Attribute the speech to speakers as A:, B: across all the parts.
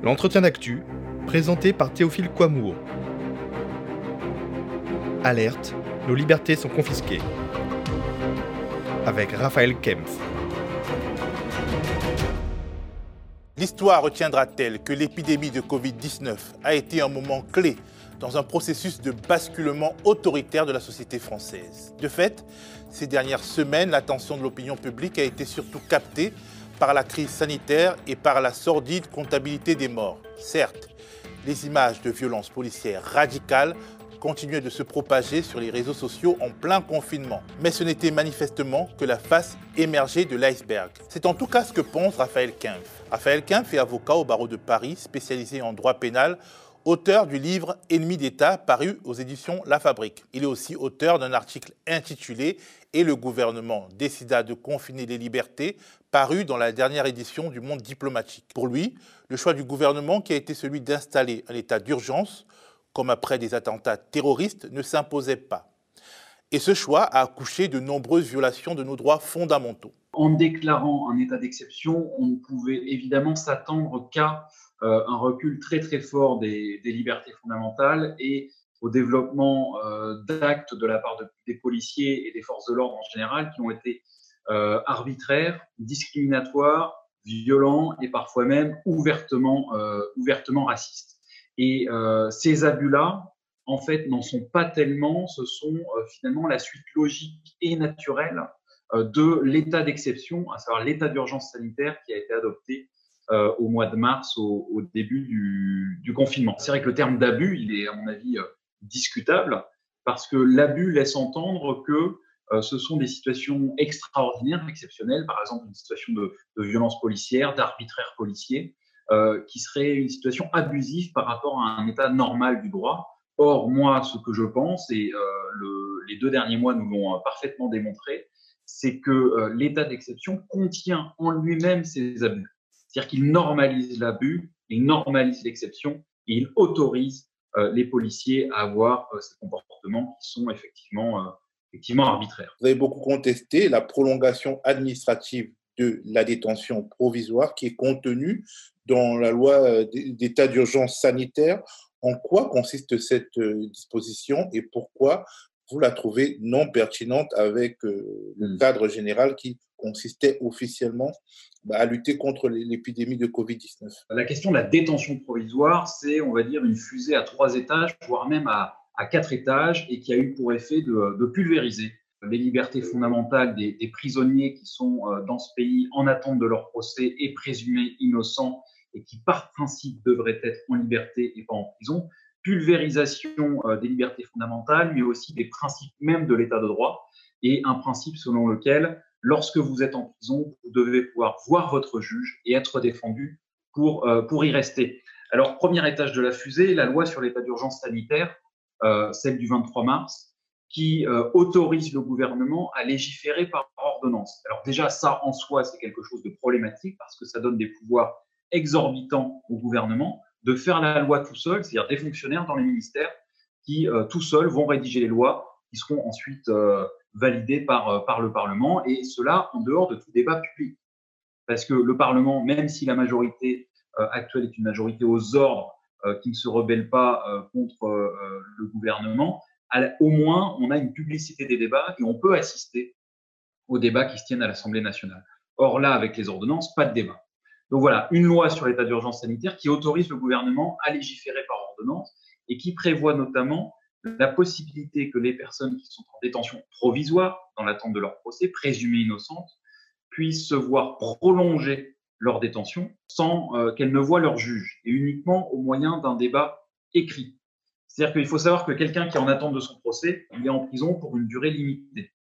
A: L'entretien d'actu, présenté par Théophile Kouamour. Alerte, nos libertés sont confisquées. Avec Raphaël Kempf.
B: L'histoire retiendra-t-elle que l'épidémie de Covid-19 a été un moment clé dans un processus de basculement autoritaire de la société française? De fait, ces dernières semaines, l'attention de l'opinion publique a été surtout captée par la crise sanitaire et par la sordide comptabilité des morts. Certes, les images de violences policières radicales continuaient de se propager sur les réseaux sociaux en plein confinement. Mais ce n'était manifestement que la face émergée de l'iceberg. C'est en tout cas ce que pense Raphaël Kempf. Raphaël Kempf est avocat au barreau de Paris, spécialisé en droit pénal, auteur du livre Ennemi d'État paru aux éditions La Fabrique. Il est aussi auteur d'un article intitulé Et le gouvernement décida de confiner les libertés paru dans la dernière édition du Monde diplomatique. Pour lui, le choix du gouvernement qui a été celui d'installer un état d'urgence, comme après des attentats terroristes, ne s'imposait pas. Et ce choix a accouché de nombreuses violations de nos droits fondamentaux.
C: En déclarant un état d'exception, on ne pouvait évidemment s'attendre qu'à euh, un recul très très fort des, libertés fondamentales et au développement euh, d'actes de la part des policiers et des forces de l'ordre en général qui ont été euh, arbitraire, discriminatoire, violent et parfois même ouvertement, euh, ouvertement raciste. Et ces abus-là, en fait, n'en sont pas tellement, ce sont finalement la suite logique et naturelle de l'état d'exception, à savoir l'état d'urgence sanitaire qui a été adopté au mois de mars, au, début du confinement. C'est vrai que le terme d'abus, il est à mon avis discutable, parce que l'abus laisse entendre que euh, ce sont des situations extraordinaires, exceptionnelles, par exemple une situation de, violence policière, d'arbitraire policier, euh, qui serait une situation abusive par rapport à un état normal du droit. Or, moi, ce que je pense, et euh, les deux derniers mois nous l'ont parfaitement démontré, c'est que l'état d'exception contient en lui-même ces abus. C'est-à-dire qu'il normalise l'abus, il normalise l'exception et il autorise les policiers à avoir ces comportements qui sont effectivement effectivement arbitraire.
B: Vous avez beaucoup contesté la prolongation administrative de la détention provisoire qui est contenue dans la loi euh, d'état d'urgence sanitaire. En quoi consiste cette euh, disposition et pourquoi vous la trouvez non pertinente avec euh, le hmm. cadre général qui consistait officiellement bah, à lutter contre l'épidémie de Covid-19
C: La question de la détention provisoire, c'est, on va dire, une fusée à trois étages, voire même à, quatre étages et qui a eu pour effet de, pulvériser les libertés fondamentales des, prisonniers qui sont euh, dans ce pays en attente de leur procès et présumés innocents et qui, par principe, devraient être en liberté et pas en prison. Pulvérisation euh, des libertés fondamentales, mais aussi des principes même de l'état de droit et un principe selon lequel, lorsque vous êtes en prison, vous devez pouvoir voir votre juge et être défendu pour, euh, pour y rester. Alors, premier étage de la fusée, la loi sur l'état d'urgence sanitaire euh, celle du 23 mars, qui euh, autorise le gouvernement à légiférer par ordonnance. Alors déjà, ça en soi, c'est quelque chose de problématique parce que ça donne des pouvoirs exorbitants au gouvernement de faire la loi tout seul, c'est-à-dire des fonctionnaires dans les ministères qui tout seuls vont rédiger les lois qui seront ensuite validées par, par le Parlement, et cela en dehors de tout débat public. Parce que le Parlement, même si la majorité actuelle est une majorité aux ordres euh, qui ne se rebellent pas euh, contre euh, le gouvernement, au moins on a une publicité des débats et on peut assister aux débats qui se tiennent à l'Assemblée nationale. Or là, avec les ordonnances, pas de débat. Donc voilà, une loi sur l'état d'urgence sanitaire qui autorise le gouvernement à légiférer par ordonnance et qui prévoit notamment la possibilité que les personnes qui sont en détention provisoire, dans l'attente de leur procès, présumées innocentes, puissent se voir prolonger leur détention sans euh, qu'elles ne voient leur juge et uniquement au moyen d'un débat écrit. C'est-à-dire qu'il faut savoir que quelqu'un qui est en attente de son procès, il est en prison pour une durée limitée.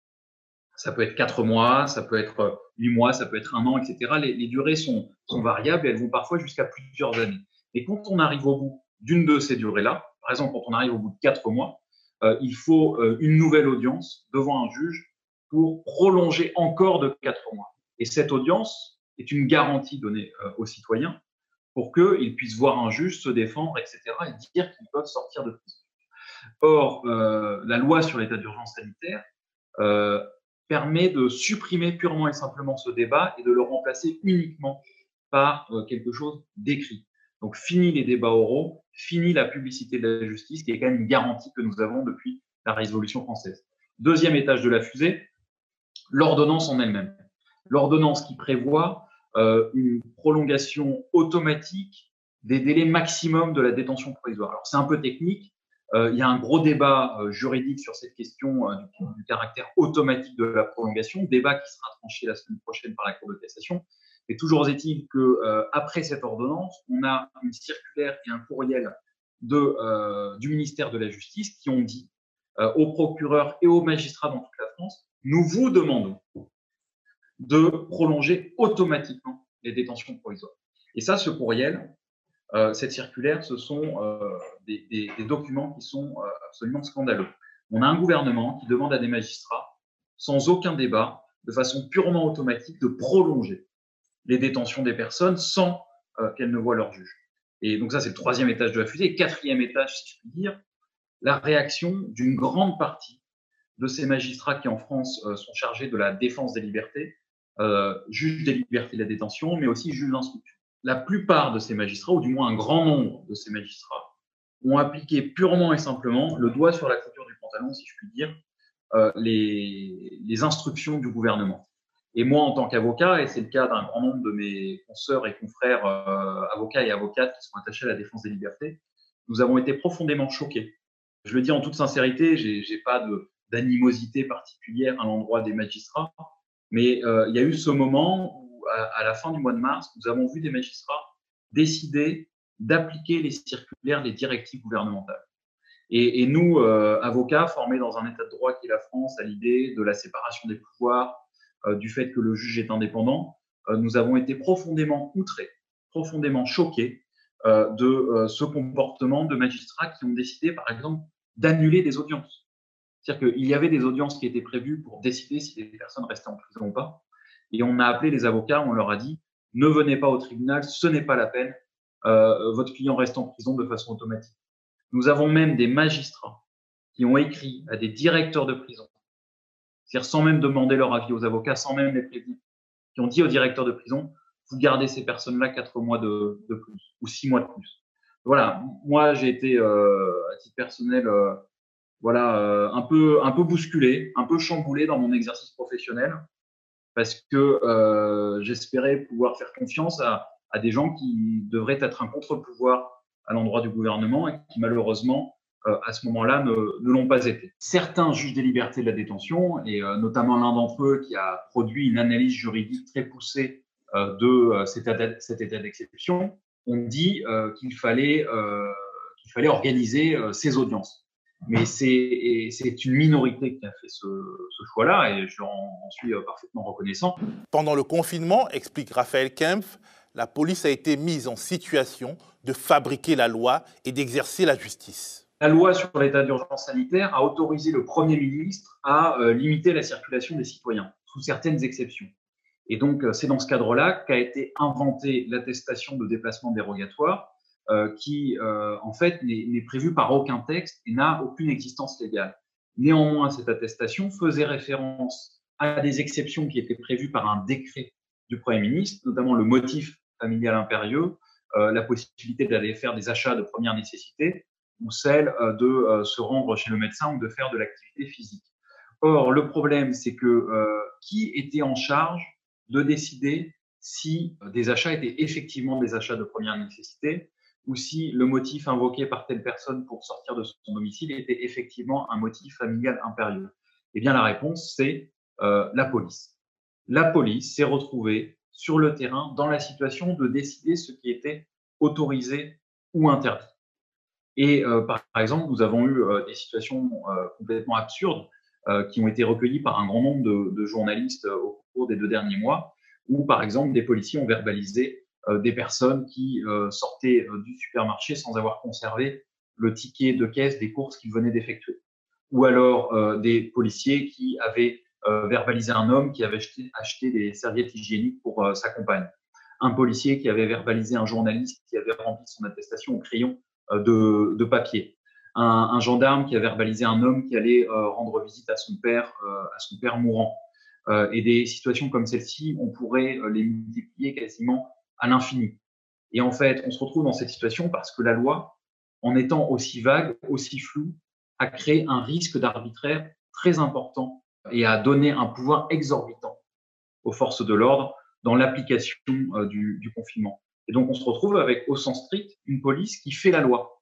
C: Ça peut être quatre mois, ça peut être euh, huit mois, ça peut être un an, etc. Les, durées sont, sont, variables et elles vont parfois jusqu'à plusieurs années. Et quand on arrive au bout d'une de ces durées-là, par exemple quand on arrive au bout de quatre mois, euh, il faut une nouvelle audience devant un juge pour prolonger encore de quatre mois. Et cette audience, est une garantie donnée euh, aux citoyens pour qu'ils puissent voir un juge se défendre, etc., et dire qu'ils peuvent sortir de prison. Or, euh, la loi sur l'état d'urgence sanitaire euh, permet de supprimer purement et simplement ce débat et de le remplacer uniquement par quelque chose d'écrit. Donc, fini les débats oraux, fini la publicité de la justice, qui est quand même une garantie que nous avons depuis la Révolution française. Deuxième étage de la fusée, l'ordonnance en elle-même. L'ordonnance qui prévoit euh, une prolongation automatique des délais maximum de la détention provisoire. Alors, c'est un peu technique. Euh, il y a un gros débat euh, juridique sur cette question du, du, caractère automatique de la prolongation, débat qui sera tranché la semaine prochaine par la Cour de cassation. Mais toujours est-il que euh, après cette ordonnance, on a une circulaire et un courriel euh, du ministère de la Justice qui ont dit euh, aux procureurs et aux magistrats dans toute la France, nous vous demandons de prolonger automatiquement les détentions provisoires. Et ça, ce courriel, cette circulaire, ce sont des, documents qui sont absolument scandaleux. On a un gouvernement qui demande à des magistrats, sans aucun débat, de façon purement automatique, de prolonger les détentions des personnes sans euh, qu'elles ne voient leur juge. Et donc ça, c'est le troisième étage de la fusée. Quatrième étage, si je puis dire, la réaction d'une grande partie de ces magistrats qui, en France, euh, sont chargés de la défense des libertés, euh, juges des libertés de la détention, mais aussi juges d'instruction. La plupart de ces magistrats, ou du moins un grand nombre de ces magistrats, ont appliqué purement et simplement le doigt sur la clôture du pantalon, si je puis dire, euh, les instructions du gouvernement. Et moi, en tant qu'avocat, et c'est le cas d'un grand nombre de mes consoeurs et confrères euh, avocats et avocates qui sont attachés à la défense des libertés, nous avons été profondément choqués. Je le dis en toute sincérité, j'ai pas d'animosité particulière à l'endroit des magistrats, mais euh, il y a eu ce moment où, à, la fin du mois de mars, nous avons vu des magistrats décider d'appliquer les circulaires, les directives gouvernementales. Et, nous, euh, avocats formés dans un état de droit qui est la France, à l'idée de la séparation des pouvoirs, du fait que le juge est indépendant, euh, nous avons été profondément outrés, profondément choqués euh, de ce comportement de magistrats qui ont décidé, par exemple, d'annuler des audiences. C'est-à-dire qu'il y avait des audiences qui étaient prévues pour décider si les personnes restaient en prison ou pas. Et on a appelé les avocats, on leur a dit, ne venez pas au tribunal, ce n'est pas la peine, euh, votre client reste en prison de façon automatique. Nous avons même des magistrats qui ont écrit à des directeurs de prison c'est-à-dire sans même demander leur avis aux avocats, sans même les prévenir, qui ont dit au directeur de prison, vous gardez ces personnes-là quatre mois de, plus ou six mois de plus. Voilà, moi j'ai été euh, à titre personnel, euh, voilà, euh, un peu un peu bousculé, un peu chamboulé dans mon exercice professionnel parce que euh, j'espérais pouvoir faire confiance à, à des gens qui devraient être un contre-pouvoir à l'endroit du gouvernement et qui malheureusement à ce moment-là ne, l'ont pas été. Certains juges des libertés de la détention, et euh, notamment l'un d'entre eux qui a produit une analyse juridique très poussée euh, de cet état, d'exception, ont dit qu'il fallait, organiser ces audiences. Mais c'est une minorité qui a fait ce, ce choix-là et je en suis parfaitement reconnaissant.
B: Pendant le confinement, explique Raphaël Kempf, la police a été mise en situation de fabriquer la loi et d'exercer la justice.
C: La loi sur l'état d'urgence sanitaire a autorisé le Premier ministre à euh, limiter la circulation des citoyens, sous certaines exceptions. Et donc, euh, c'est dans ce cadre-là qu'a été inventée l'attestation de déplacement dérogatoire, euh, qui, en fait, n'est prévue par aucun texte et n'a aucune existence légale. Néanmoins, cette attestation faisait référence à des exceptions qui étaient prévues par un décret du Premier ministre, notamment le motif familial impérieux, la possibilité d'aller faire des achats de première nécessité, ou celle euh, de euh, se rendre chez le médecin ou de faire de l'activité physique. Or, le problème, c'est que euh, qui était en charge de décider si des achats étaient effectivement des achats de première nécessité ou si le motif invoqué par telle personne pour sortir de son domicile était effectivement un motif familial impérieux? Eh bien, la réponse, c'est euh, la police. La police s'est retrouvée sur le terrain dans la situation de décider ce qui était autorisé ou interdit. Et euh, par, exemple, nous avons eu euh, des situations euh, complètement absurdes qui ont été recueillies par un grand nombre de, journalistes au cours des deux derniers mois, où par exemple des policiers ont verbalisé des personnes qui sortaient du supermarché sans avoir conservé le ticket de caisse des courses qu'ils venaient d'effectuer. Ou alors des policiers qui avaient verbalisé un homme qui avait acheté, des serviettes hygiéniques pour sa compagne. Un policier qui avait verbalisé un journaliste qui avait rempli son attestation au crayon de, de papier. Un, un, gendarme qui a verbalisé un homme qui allait euh, rendre visite à son père, euh, à son père mourant. et des situations comme celle-ci, on pourrait les multiplier quasiment à l'infini. Et en fait, on se retrouve dans cette situation parce que la loi, en étant aussi vague, aussi floue, a créé un risque d'arbitraire très important et a donné un pouvoir exorbitant aux forces de l'ordre dans l'application euh, du, du, confinement. Et donc, on se retrouve avec, au sens strict, une police qui fait la loi.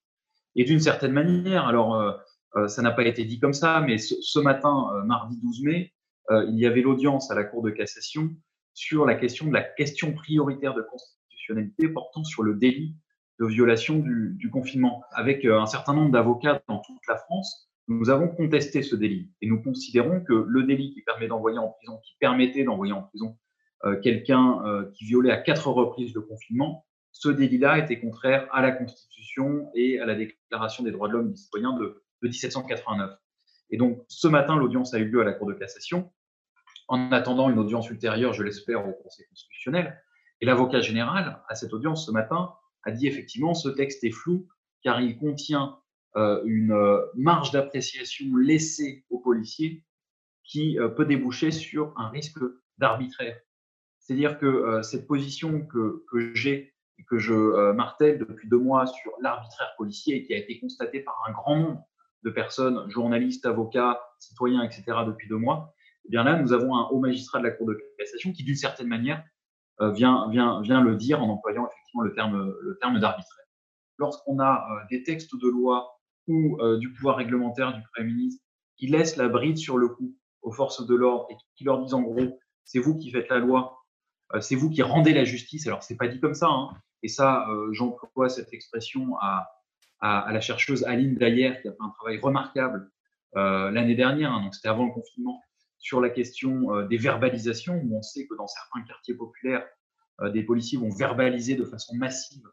C: Et d'une certaine manière, alors, euh, euh, ça n'a pas été dit comme ça, mais ce, matin, mardi 12 mai, il y avait l'audience à la Cour de cassation sur la question de la question prioritaire de constitutionnalité portant sur le délit de violation du, du confinement. Avec un certain nombre d'avocats dans toute la France, nous avons contesté ce délit et nous considérons que le délit qui permet d'envoyer en prison, qui permettait d'envoyer en prison euh, quelqu'un euh, qui violait à quatre reprises le confinement, ce délit-là était contraire à la Constitution et à la Déclaration des droits de l'homme et des citoyens de, de 1789. Et donc, ce matin, l'audience a eu lieu à la Cour de cassation, en attendant une audience ultérieure, je l'espère, au Conseil constitutionnel. Et l'avocat général, à cette audience ce matin, a dit effectivement, ce texte est flou car il contient euh, une euh, marge d'appréciation laissée aux policiers qui euh, peut déboucher sur un risque d'arbitraire. C'est-à-dire que cette position que, j'ai et que je martèle depuis deux mois sur l'arbitraire policier et qui a été constatée par un grand nombre de personnes, journalistes, avocats, citoyens, etc., depuis deux mois, eh bien là, nous avons un haut magistrat de la Cour de cassation qui, d'une certaine manière, vient, vient, le dire en employant effectivement le terme, le terme d'arbitraire. Lorsqu'on a des textes de loi ou euh, du pouvoir réglementaire du Premier ministre qui laisse la bride sur le cou aux forces de l'ordre et qui leur disent en gros, c'est vous qui faites la loi, euh, c'est vous qui rendez la justice. Alors, c'est pas dit comme ça. Hein. Et ça, euh, j'emploie cette expression à, la chercheuse Aline Dayer, qui a fait un travail remarquable euh, l'année dernière, hein, donc c'était avant le confinement, sur la question euh, des verbalisations, où on sait que dans certains quartiers populaires, euh, des policiers vont verbaliser de façon massive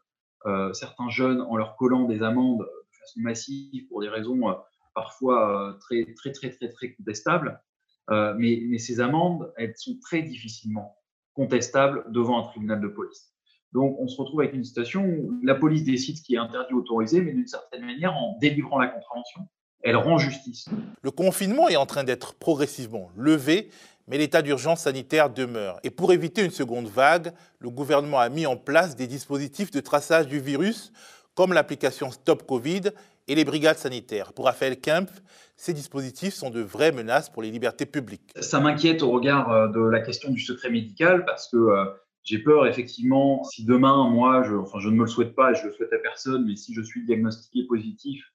C: certains jeunes en leur collant des amendes façon massive pour des raisons euh, parfois euh, très, très, très, très, très contestables. Euh, mais ces amendes, elles sont très difficilement contestables devant un tribunal de police. Donc, on se retrouve avec une situation où la police décide ce qui est interdit autorisé, mais d'une certaine manière, en délivrant la contravention, elle rend justice.
B: Le confinement est en train d'être progressivement levé, mais l'état d'urgence sanitaire demeure. Et pour éviter une seconde vague, le gouvernement a mis en place des dispositifs de traçage du virus comme l'application Stop Covid et les brigades sanitaires. Pour Raphaël Kemp, ces dispositifs sont de vraies menaces pour les libertés publiques.
C: Ça m'inquiète au regard euh, de la question du secret médical parce que euh, j'ai peur effectivement si demain, moi, je, enfin je ne me le souhaite pas et je le souhaite à personne, mais si je suis diagnostiqué positif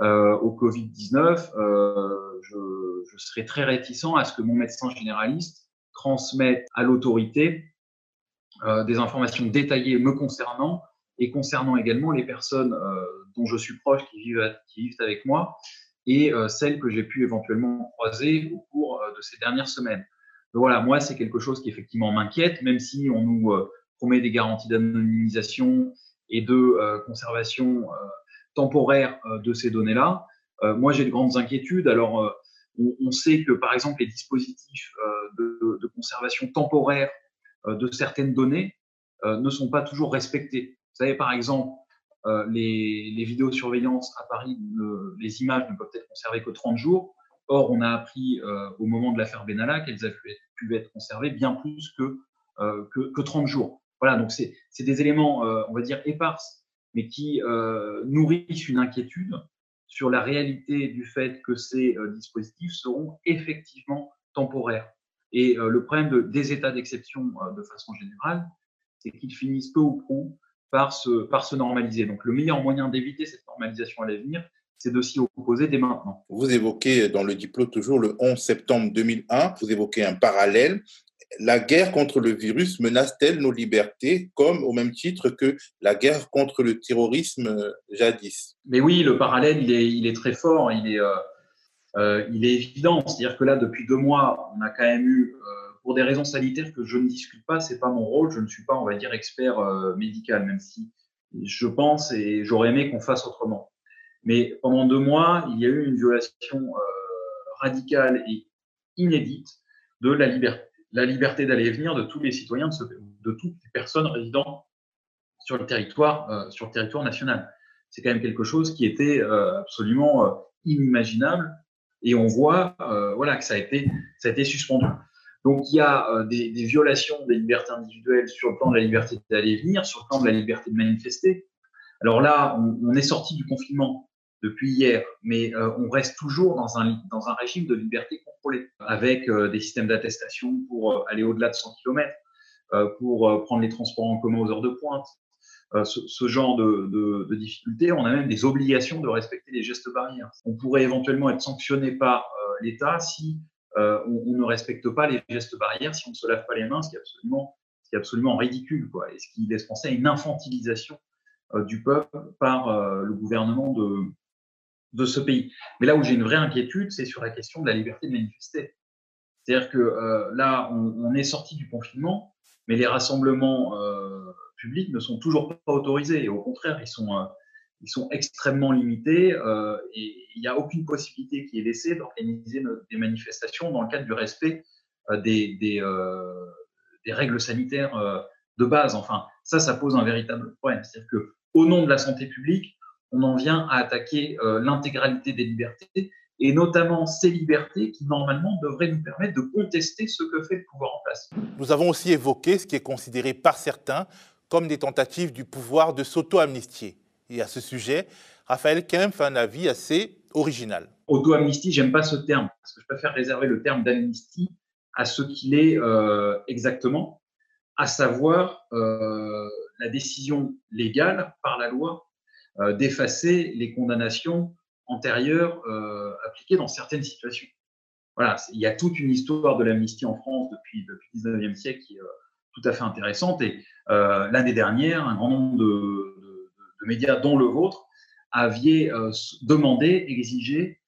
C: euh, au Covid-19, euh, je, je serai très réticent à ce que mon médecin généraliste transmette à l'autorité des informations détaillées me concernant et concernant également les personnes dont je suis proche qui vivent, avec moi et euh, celles que j'ai pu éventuellement croiser au cours euh, de ces dernières semaines. Donc voilà, moi, c'est quelque chose qui effectivement m'inquiète, même si on nous promet des garanties d'anonymisation et de conservation temporaire de ces données-là. moi, j'ai de grandes inquiétudes. Alors, on, sait que, par exemple, les dispositifs de, de conservation temporaire de certaines données ne sont pas toujours respectés. Vous savez, par exemple, euh, les, les vidéosurveillances à Paris, les images ne peuvent être conservées que 30 jours. Or, on a appris euh, au moment de l'affaire Benalla qu'elles avaient pu être conservées bien plus que, euh, que, que, 30 jours. Voilà, donc c'est des éléments, euh, on va dire, éparses, mais qui euh, nourrissent une inquiétude sur la réalité du fait que ces euh, dispositifs seront effectivement temporaires. Et le problème de, des états d'exception de façon générale, c'est qu'ils finissent peu ou prou par se, par se normaliser. Donc le meilleur moyen d'éviter cette normalisation à l'avenir, c'est de s'y opposer dès maintenant.
B: Vous évoquez dans le diplôme toujours le 11 septembre 2001, vous évoquez un parallèle. La guerre contre le virus menace-t-elle nos libertés comme au même titre que la guerre contre le terrorisme euh, jadis?
C: Mais oui, le parallèle, il est, il est très fort, il est, euh, euh, il est évident. C'est-à-dire que là, depuis deux mois, on a quand même eu euh, pour des raisons sanitaires que je ne discute pas, c'est pas mon rôle. Je ne suis pas, on va dire, expert euh, médical, même si je pense et j'aurais aimé qu'on fasse autrement. Mais pendant deux mois, il y a eu une violation euh, radicale et inédite de la liberté, la liberté d'aller et venir de tous les citoyens, de, toutes les personnes résidant sur le territoire, euh, sur le territoire national. C'est quand même quelque chose qui était absolument euh, inimaginable et on voit, voilà, que ça a été suspendu. Donc il y a des, violations des libertés individuelles sur le plan de la liberté d'aller et venir, sur le plan de la liberté de manifester. Alors là, on, est sorti du confinement depuis hier, mais on reste toujours dans un, dans un régime de liberté contrôlée, avec des systèmes d'attestation pour aller au-delà de 100 km, pour prendre les transports en commun aux heures de pointe, euh, ce, genre de, difficultés, on a même des obligations de respecter les gestes barrières. On pourrait éventuellement être sanctionné par euh, l'État si euh, on, ne respecte pas les gestes barrières, si on ne se lave pas les mains, ce qui est absolument, absolument ridicule, et ce qui laisse penser à une infantilisation du peuple par le gouvernement de, ce pays. Mais là où j'ai une vraie inquiétude, c'est sur la question de la liberté de manifester. C'est-à-dire que là, on, est sorti du confinement, mais les rassemblements publics ne sont toujours pas autorisés. Et au contraire, ils sont, euh, ils sont extrêmement limités euh, et il n'y a aucune possibilité qui est laissée d'organiser des manifestations dans le cadre du respect euh, des, des, des règles sanitaires de base. Enfin, ça, ça pose un véritable problème. C'est-à-dire qu'au nom de la santé publique, on en vient à attaquer l'intégralité des libertés et notamment ces libertés qui normalement devraient nous permettre de contester ce que fait le pouvoir en place.
B: Nous avons aussi évoqué ce qui est considéré par certains comme des tentatives du pouvoir de s'auto-amnistier. Et à ce sujet, Raphaël Kempf a un avis assez original.
C: Auto-amnistie, j'aime pas ce terme, parce que je préfère réserver le terme d'amnistie à ce qu'il est euh, exactement, à savoir euh, la décision légale par la loi euh, d'effacer les condamnations antérieures appliquées dans certaines situations. Voilà, il y a toute une histoire de l'amnistie en France depuis, depuis le 19e siècle qui est tout à fait intéressante. Et l'année dernière, un grand nombre de, médias, dont le vôtre, aviez euh, demandé, exigé,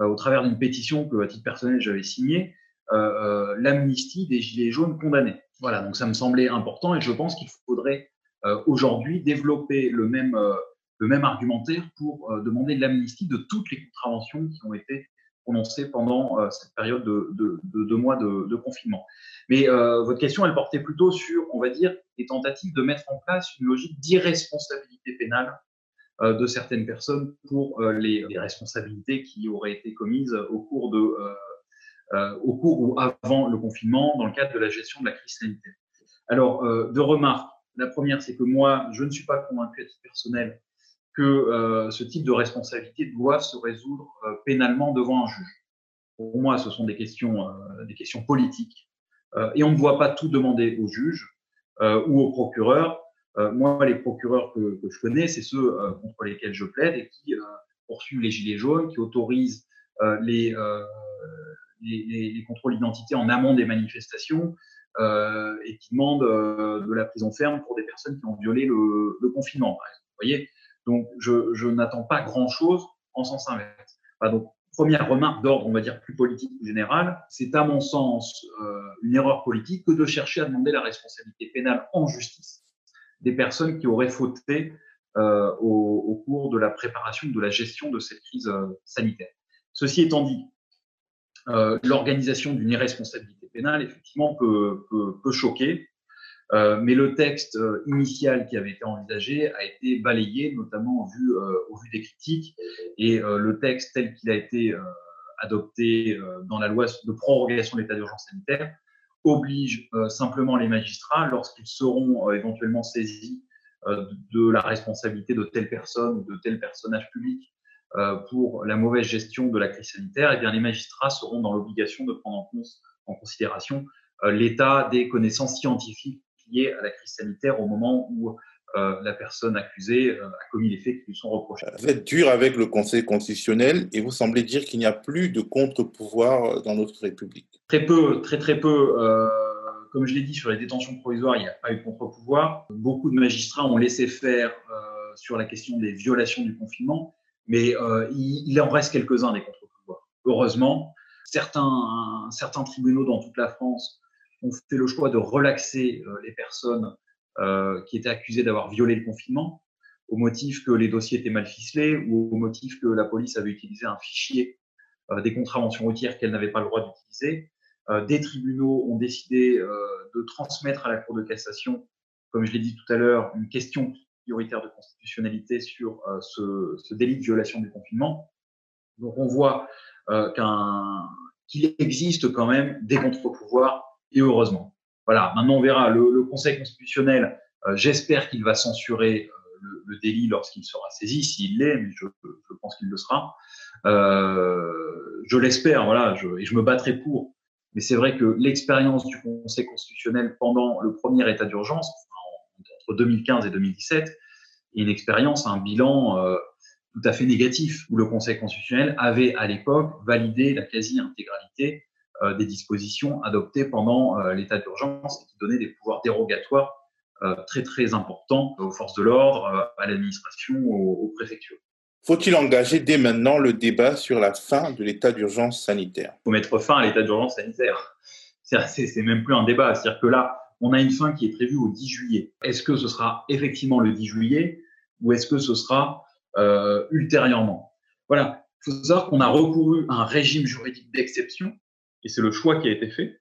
C: euh, au travers d'une pétition que, à titre personnel, j'avais signée, l'amnistie des Gilets jaunes condamnés. Voilà, donc ça me semblait important et je pense qu'il faudrait aujourd'hui développer le même, le même argumentaire pour demander l'amnistie de toutes les contraventions qui ont été prononcées pendant cette période de, deux mois de, confinement. Mais votre question, elle portait plutôt sur, on va dire, des tentatives de mettre en place une logique d'irresponsabilité pénale euh, de certaines personnes pour euh, les, responsabilités qui auraient été commises au cours, de, euh, au cours ou avant le confinement dans le cadre de la gestion de la crise sanitaire. Alors, deux remarques. La première, c'est que moi, je ne suis pas convaincu à titre personnel que ce type de responsabilité doit se résoudre pénalement devant un juge. Pour moi, ce sont des questions, des questions politiques. et on ne doit pas tout demander au juge. Euh, ou aux procureurs. Euh, moi, les procureurs que, je connais, c'est ceux euh, contre lesquels je plaide et qui poursuivent les gilets jaunes, qui autorisent les, les, contrôles d'identité en amont des manifestations et qui demandent de la prison ferme pour des personnes qui ont violé le, confinement. Vous voyez Donc, je, n'attends pas grand-chose en sens inverse. donc, première remarque d'ordre, on va dire, plus politique ou général, c'est à mon sens euh, une erreur politique que de chercher à demander la responsabilité pénale en justice des personnes qui auraient fauté euh, au, cours de la préparation, de la gestion de cette crise euh, sanitaire. Ceci étant dit, l'organisation d'une irresponsabilité pénale, effectivement, peut, peut choquer. Euh, mais le texte euh, initial qui avait été envisagé a été balayé, notamment au vu, euh, au vu des critiques. Et le texte tel qu'il a été adopté dans la loi de prorogation de l'état d'urgence sanitaire oblige simplement les magistrats, lorsqu'ils seront éventuellement saisis de la responsabilité de telle personne ou de tel personnage public pour la mauvaise gestion de la crise sanitaire, eh bien les magistrats seront dans l'obligation de prendre en considération l'état des connaissances scientifiques liées à la crise sanitaire au moment où euh, la personne accusée euh, a commis les faits qui lui sont reprochés.
B: Vous êtes dur avec le Conseil constitutionnel et vous semblez dire qu'il n'y a plus de contre-pouvoir dans notre République.
C: Très peu, très très peu. Euh, comme je l'ai dit, sur les détentions provisoires, il n'y a pas eu de contre-pouvoir. Beaucoup de magistrats ont laissé faire sur la question des violations du confinement, mais il, il, en reste quelques-uns des contre-pouvoirs. Heureusement, certains, certains tribunaux dans toute la France on fait le choix de relaxer euh, les personnes euh, qui étaient accusées d'avoir violé le confinement au motif que les dossiers étaient mal ficelés ou au motif que la police avait utilisé un fichier euh, des contraventions routières qu'elle n'avait pas le droit d'utiliser. des tribunaux ont décidé de transmettre à la Cour de cassation, comme je l'ai dit tout à l'heure, une question prioritaire de constitutionnalité sur ce, délit de violation du confinement. Donc on voit qu'il existe quand même des contre-pouvoirs et heureusement. Voilà, maintenant on verra. Le, Conseil constitutionnel, j'espère qu'il va censurer le, délit lorsqu'il sera saisi, s'il l'est, mais je, pense qu'il le sera. je l'espère, voilà, et je me battrai pour. Mais c'est vrai que l'expérience du Conseil constitutionnel pendant le premier état d'urgence, entre 2015 et 2017, est une expérience, un bilan euh, tout à fait négatif, où le Conseil constitutionnel avait à l'époque validé la quasi-intégralité euh, des dispositions adoptées pendant euh, l'état d'urgence et qui donnaient des pouvoirs dérogatoires très très importants aux forces de l'ordre, à l'administration, aux préfectures.
B: Faut-il engager dès maintenant le débat sur la fin de l'état d'urgence sanitaire?
C: Il faut mettre fin à l'état d'urgence sanitaire. C'est même plus un débat. C'est-à-dire que là, on a une fin qui est prévue au 10 juillet. Est-ce que ce sera effectivement le 10 juillet ou est-ce que ce sera euh, ultérieurement? Voilà. Il faut savoir qu'on a recouru à un régime juridique d'exception et c'est le choix qui a été fait,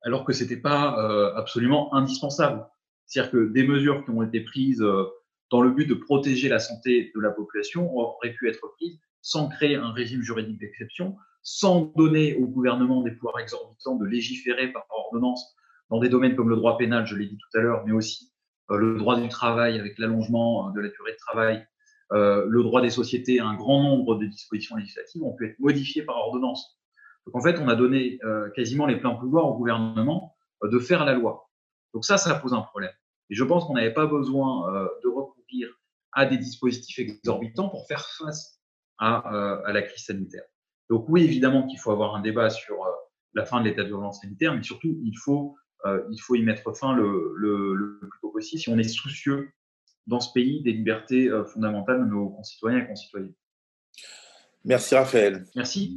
C: alors que ce n'était pas euh, absolument indispensable. C'est-à-dire que des mesures qui ont été prises euh, dans le but de protéger la santé de la population, aurait pu être prise sans créer un régime juridique d'exception, sans donner au gouvernement des pouvoirs exorbitants de légiférer par ordonnance dans des domaines comme le droit pénal, je l'ai dit tout à l'heure, mais aussi euh, le droit du travail avec l'allongement de la durée de travail, le droit des sociétés, un grand nombre de dispositions législatives ont pu être modifiées par ordonnance. Donc en fait, on a donné quasiment les pleins pouvoirs au gouvernement de faire la loi. Donc ça, ça pose un problème. Et je pense qu'on n'avait pas besoin de recourir à des dispositifs exorbitants pour faire face à, euh, à la crise sanitaire. Donc oui, évidemment qu'il faut avoir un débat sur euh, la fin de l'état d'urgence sanitaire, mais surtout, il faut, euh, il faut y mettre fin le, le, le, plus tôt possible si on est soucieux dans ce pays des libertés fondamentales de nos concitoyens et concitoyennes.
B: Merci Raphaël.
C: Merci.